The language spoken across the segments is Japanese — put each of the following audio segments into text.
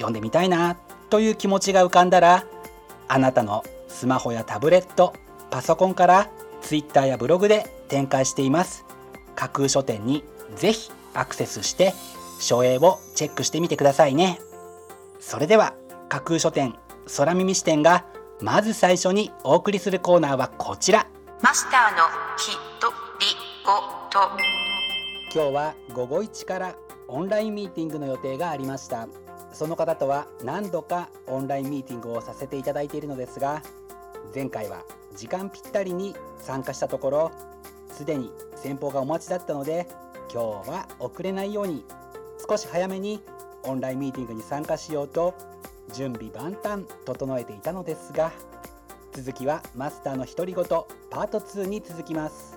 読んでみたいなという気持ちが浮かんだらあなたのスマホやタブレットパソコンから Twitter やブログで展開しています。架空書店にぜひアクセスして書影をチェックしてみてくださいね。それでは架空書店空耳視点がまず最初にお送りするコーナーはこちら。マスターのひとりごと。今日は午後1からオンラインミーティングの予定がありましたその方とは何度かオンラインミーティングをさせていただいているのですが前回は時間ぴったりに参加したところすでに先方がお待ちだったので今日は遅れないように少し早めにオンラインミーティングに参加しようと準備万端整えていたのですが続きはマスターの独り言パート2に続きます。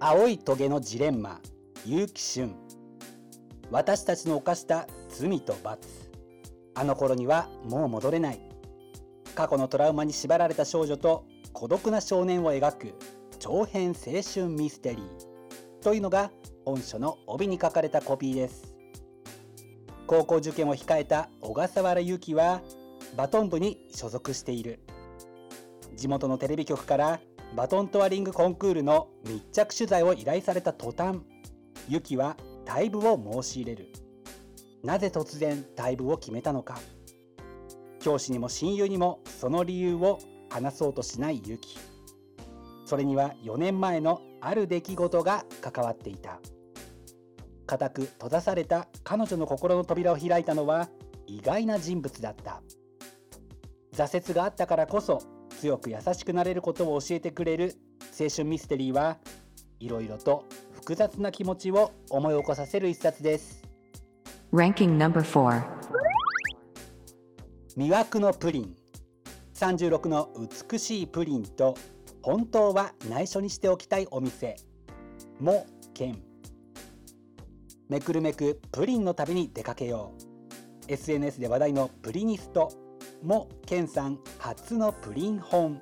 青いトゲのジレンマ結城俊私たちの犯した罪と罰。あの頃にはもう戻れない。過去のトラウマに縛られた少女と孤独な少年を描く長編青春ミステリー。というのが本書の帯に書かれたコピーです。高校受験を控えた小笠原由紀はバトン部に所属している。地元のテレビ局からバトントワリングコンクールの密着取材を依頼された途端ユキは退部を申し入れる。なぜ突然退部を決めたのか。教師にも親友にもその理由を話そうとしないユキ。それには4年前のある出来事が関わっていた。固く閉ざされた彼女の心の扉を開いたのは意外な人物だった。挫折があったからこそ強く優しくなれることを教えてくれる青春ミステリーはいろいろと複雑な気持ちを思い起こさせる一冊です。Ranking number 4魅惑のプリン。36の美しいプリンと本当は内緒にしておきたいお店。もけんめくるめくプリンの旅に出かけよう。SNS で話題のプリニストもケンさん初のプリン本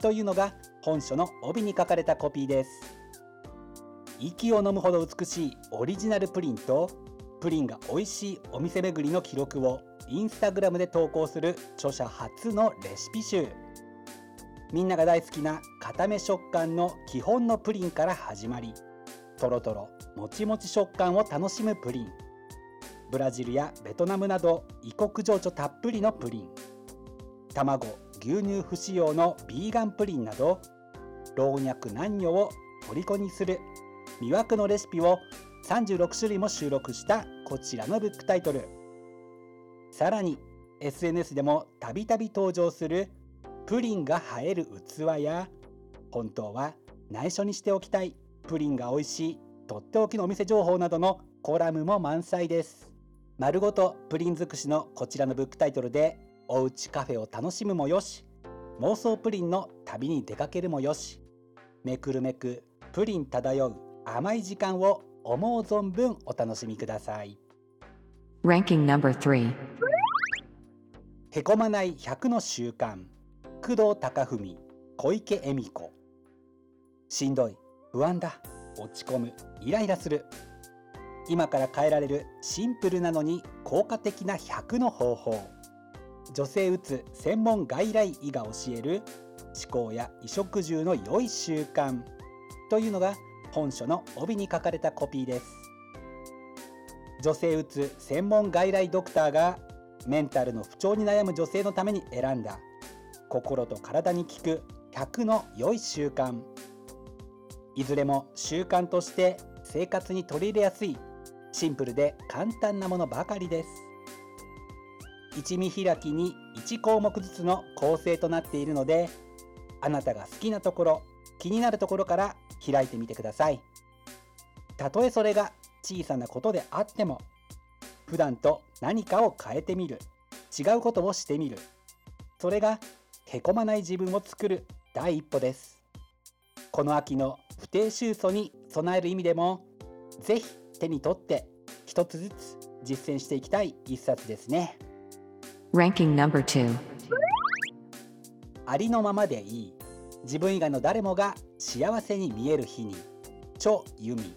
というのが本書の帯に書かれたコピーです。息を飲むほど美しいオリジナルプリンとプリンが美味しいお店巡りの記録をインスタグラムで投稿する著者初のレシピ集。みんなが大好きな固め食感の基本のプリンから始まりとろとろもちもち食感を楽しむプリン。ブラジルやベトナムなど異国情緒たっぷりのプリン。卵牛乳不使用のビーガンプリンなど老若男女を虜にする魅惑のレシピを36種類も収録したこちらのブックタイトル。さらに SNS でもたびたび登場するプリンが映える器や本当は内緒にしておきたいプリンが美味しいとっておきのお店情報などのコラムも満載です。丸ごとプリン尽くしのこちらのブックタイトルでおうちカフェを楽しむもよし。妄想プリンの旅に出かけるもよし。めくるめくプリン漂う甘い時間を思う存分お楽しみください。Ranking number 3. へこまない100の習慣。工藤貴文小池恵美子。しんどい。不安だ。落ち込む。イライラする。今から変えられるシンプルなのに効果的な100の方法女性うつ専門外来医が教える思考や衣食住の良い習慣というのが本書の帯に書かれたコピーです。女性うつ専門外来ドクターがメンタルの不調に悩む女性のために選んだ。心と体に効く100の良い習慣。いずれも習慣として生活に取り入れやすい。シンプルで簡単なものばかりです。一見開きに1項目ずつの構成となっているのであなたが好きなところ気になるところから開いてみてください。たとえそれが小さなことであっても普段と何かを変えてみる。違うことをしてみる。それがへこまない自分を作る。第一歩です。この秋の不定収素に備える意味でもぜひ手に取って一つずつ実践していきたい一冊ですね。Ranking number 2. ありのままでいい。自分以外の誰もが幸せに見える日に。超ユミ。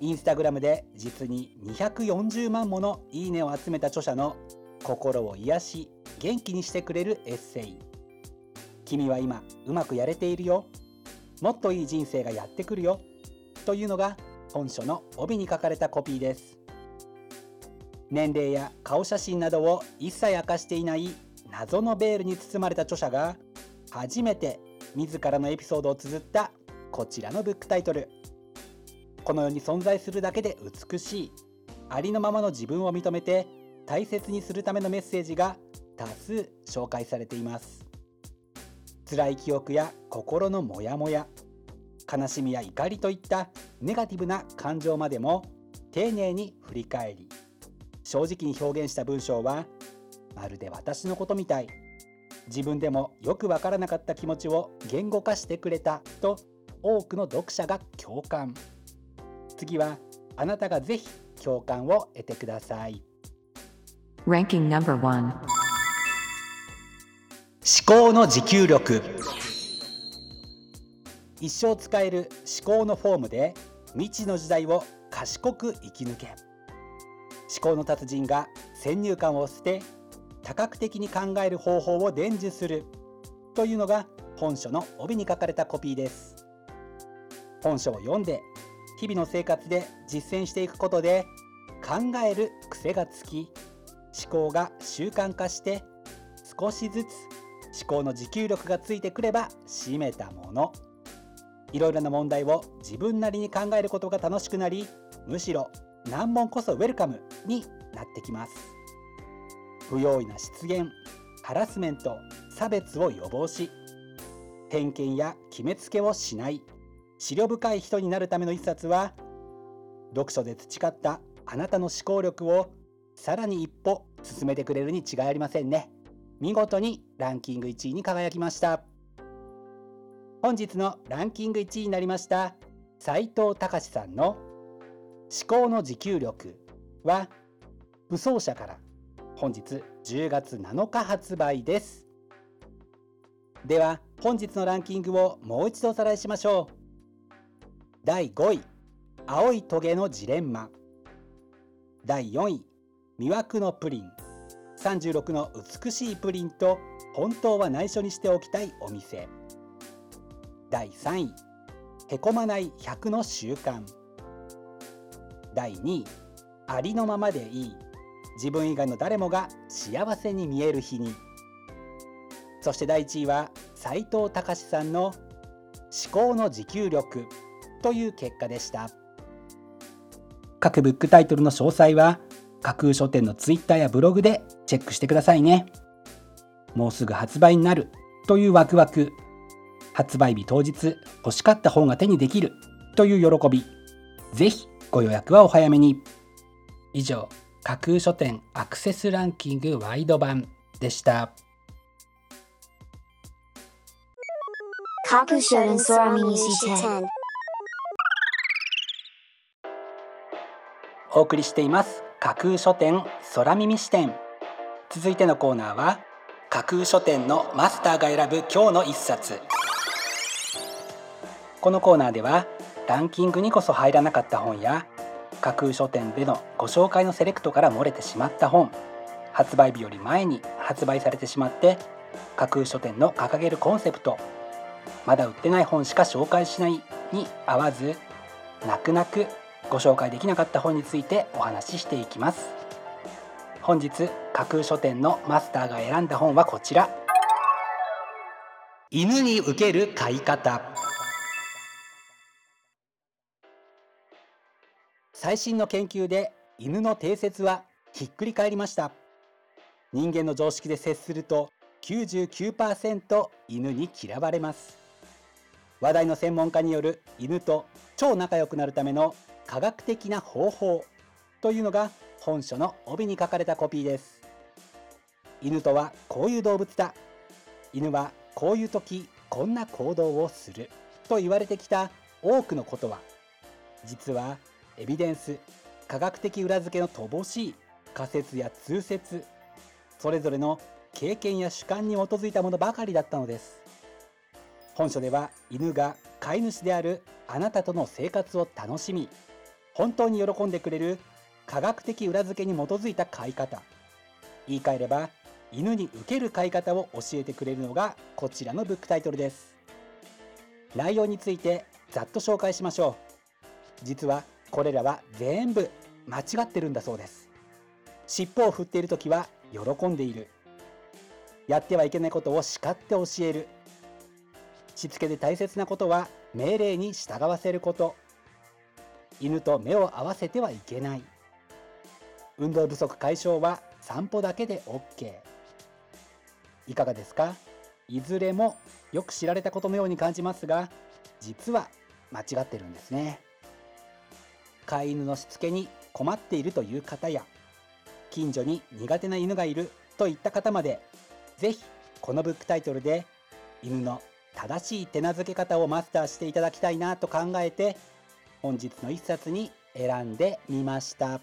インスタグラムで実に240万ものいいねを集めた著者の心を癒し元気にしてくれるエッセイ。君は今うまくやれているよ。もっといい人生がやってくるよ。というのが本書の帯に書かれたコピーです。年齢や顔写真などを一切明かしていない謎のベールに包まれた著者が初めて自らのエピソードを綴ったこちらのブックタイトル。この世に存在するだけで美しいありのままの自分を認めて大切にするためのメッセージが多数紹介されています。辛い記憶や心のモヤモヤ悲しみや怒りといったネガティブな感情までも丁寧に振り返り正直に表現した文章はまるで私のことみたい。自分でもよくわからなかった気持ちを言語化してくれたと多くの読者が共感。次はあなたがぜひ共感を得てください。Ranking number 1. 思考の持久力。一生使える思考のフォームで未知の時代を賢く生き抜け思考の達人が先入観を捨て多角的に考える方法を伝授するというのが本書の帯に書かれたコピーです。本書を読んで日々の生活で実践していくことで考える癖がつき思考が習慣化して少しずつ思考の持久力がついてくれば締めたもの。いろいろな問題を自分なりに考えることが楽しくなりむしろ難問こそウェルカムになってきます。不用意な失言ハラスメント差別を予防し偏見や決めつけをしない思慮深い人になるための一冊は読書で培ったあなたの思考力をさらに一歩進めてくれるに違いありませんね。見事にランキング1位に輝きました。本日のランキング1位になりました斉藤隆さんの思考の持久力は武装者から本日10月7日発売です。では本日のランキングをもう一度おさらいしましょう。第5位青いトゲのジレンマ。第4位魅惑のプリン。36の美しいプリンと本当は内緒にしておきたいお店。第3位へこまない100の習慣。第2位。ありのままでいい。自分以外の誰もが幸せに見える日に。そして第1位は斉藤隆さんの思考の持久力という結果でした。各ブックタイトルの詳細は架空書店のツイッターやブログでチェックしてくださいね。もうすぐ発売になるというワクワク。発売日当日欲しかった本が手にできるという喜び。ぜひご予約はお早めに。以上架空書店アクセスランキングワイド版でした。架空書店空耳視点お送りしています。架空書店空耳視点続いてのコーナーは架空書店のマスターが選ぶ今日の一冊。このコーナーではランキングにこそ入らなかった本や架空書店でのご紹介のセレクトから漏れてしまった本発売日より前に発売されてしまって架空書店の掲げるコンセプトまだ売ってない本しか紹介しないに合わず泣く泣くご紹介できなかった本についてお話ししていきます。本日架空書店のマスターが選んだ本はこちら。犬に受ける飼い方。最新の研究で犬の定説はひっくり返りました。人間の常識で接すると99%犬に嫌われます。話題の専門家による犬と超仲良くなるための科学的な方法というのが本書の帯に書かれたコピーです。犬とはこういう動物だ。犬はこういう時こんな行動をすると言われてきた多くのことは実はエビデンス科学的裏付けの乏しい仮説や通説それぞれの経験や主観に基づいたものばかりだったのです。本書では犬が飼い主であるあなたとの生活を楽しみ本当に喜んでくれる科学的裏付けに基づいた飼い方。言い換えれば犬に受ける飼い方を教えてくれるのがこちらのブックタイトルです。内容についてざっと紹介しましょう。実はこれらは全部間違ってるんだそうです。尻尾を振っている時は喜んでいる。やってはいけないことを叱って教える。しつけで大切なことは命令に従わせること。犬と目を合わせてはいけない。運動不足解消は散歩だけで OK いかがですか？いずれもよく知られたことのように感じますが実は間違ってるんですね。飼い犬のしつけに困っているという方や近所に苦手な犬がいるといった方までぜひこのブックタイトルで犬の正しい手なずけ方をマスターしていただきたいなと考えて本日の一冊に選んでみました。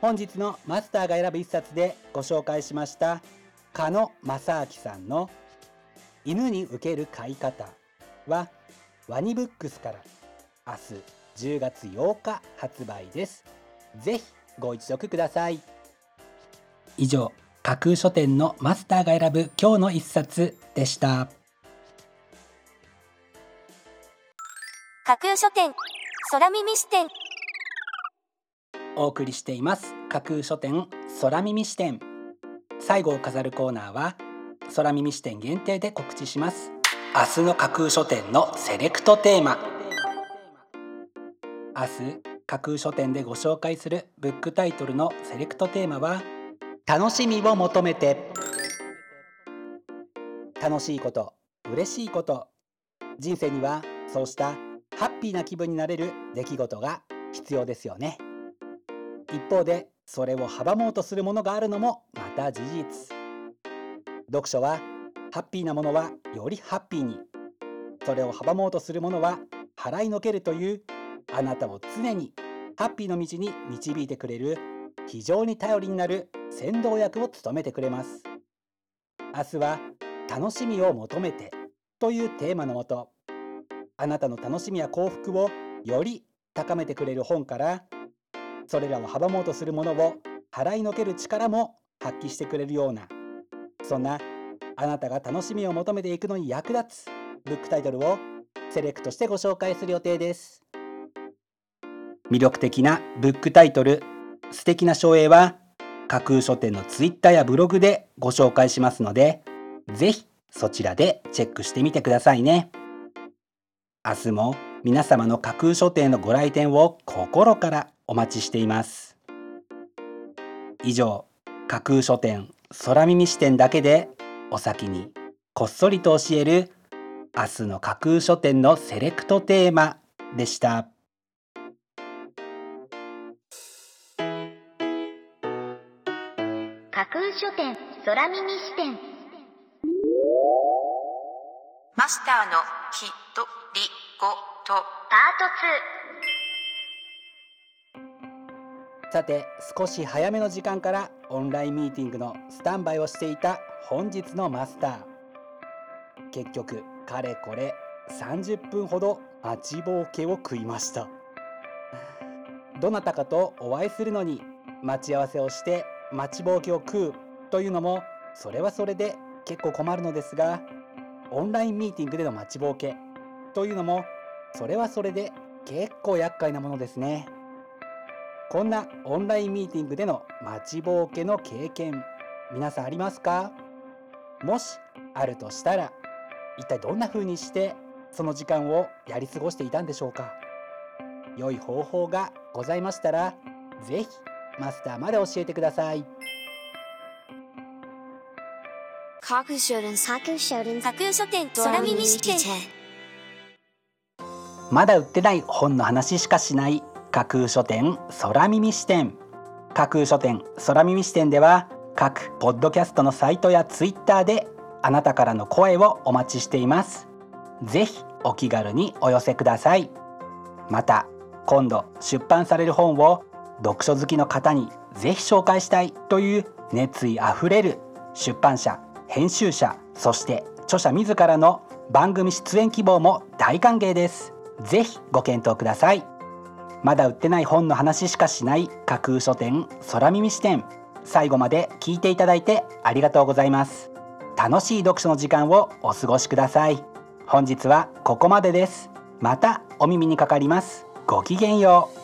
本日のマスターが選ぶ一冊でご紹介しました加野正明さんの「犬に受ける飼い方」はワニブックスから。明日10月8日発売です。ぜひご一読ください。以上架空書店のマスターが選ぶ今日の一冊でした。架空書店空耳視点。お送りしています。架空書店空耳視点。最後を飾るコーナーは空耳視点限定で告知します。明日の架空書店のセレクトテーマ明日架空書店でご紹介するブックタイトルのセレクトテーマは楽しみを求めて楽しいこと嬉しいこと。人生にはそうしたハッピーな気分になれる出来事が必要ですよね。一方でそれを阻もうとするものがあるのもまた事実。読書はハッピーなものはよりハッピーに。それを阻もうとするものは払いのけるというあなたを常にハッピーの道に導いてくれる非常に頼りになる先導役を務めてくれます。明日は楽しみを求めてというテーマのもとあなたの楽しみや幸福をより高めてくれる本からそれらを阻もうとするものを払いのける力も発揮してくれるようなそんなあなたが楽しみを求めていくのに役立つブックタイトルをセレクトしてご紹介する予定です。魅力的なブックタイトル。素敵な照英は架空書店のツイッターやブログでご紹介しますのでぜひそちらでチェックしてみてくださいね。明日も皆様の架空書店のご来店を心からお待ちしています。以上架空書店空耳視点だけでお先にこっそりと教える明日の架空書店のセレクトテーマでした。架空書店空耳視点。マスターのきとりごと。パートさて少し早めの時間からオンラインミーティングのスタンバイをしていた本日のマスター。結局かれこれ30分ほど待ちぼうけを食いました。どなたかとお会いするのに待ち合わせをして待ちぼうけを食うというのもそれはそれで結構困るのですがオンラインミーティングでの待ちぼうけというのもそれはそれで結構厄介なものですね。こんなオンラインミーティングでの待ちぼうけの経験皆さんありますか？もしあるとしたら一体どんな風にしてその時間をやり過ごしていたんでしょうか？良い方法がございましたらぜひマスターまで教えてください。架空書店架空書店架空書店空耳視点まだ売ってない本の話しかしない架空書店空耳視点架空書店空耳視点では各ポッドキャストのサイトやツイッターであなたからの声をお待ちしています。ぜひお気軽にお寄せください。また今度出版される本を読書好きの方にぜひ紹介したいという熱意あふれる出版社編集者そして著者自らの番組出演希望も大歓迎です。ぜひご検討ください。まだ売ってない本の話しかしない架空書店空耳視点。最後まで聞いていただいてありがとうございます。楽しい読書の時間をお過ごしください。本日はここまでです。またお耳にかかります。ごきげんよう。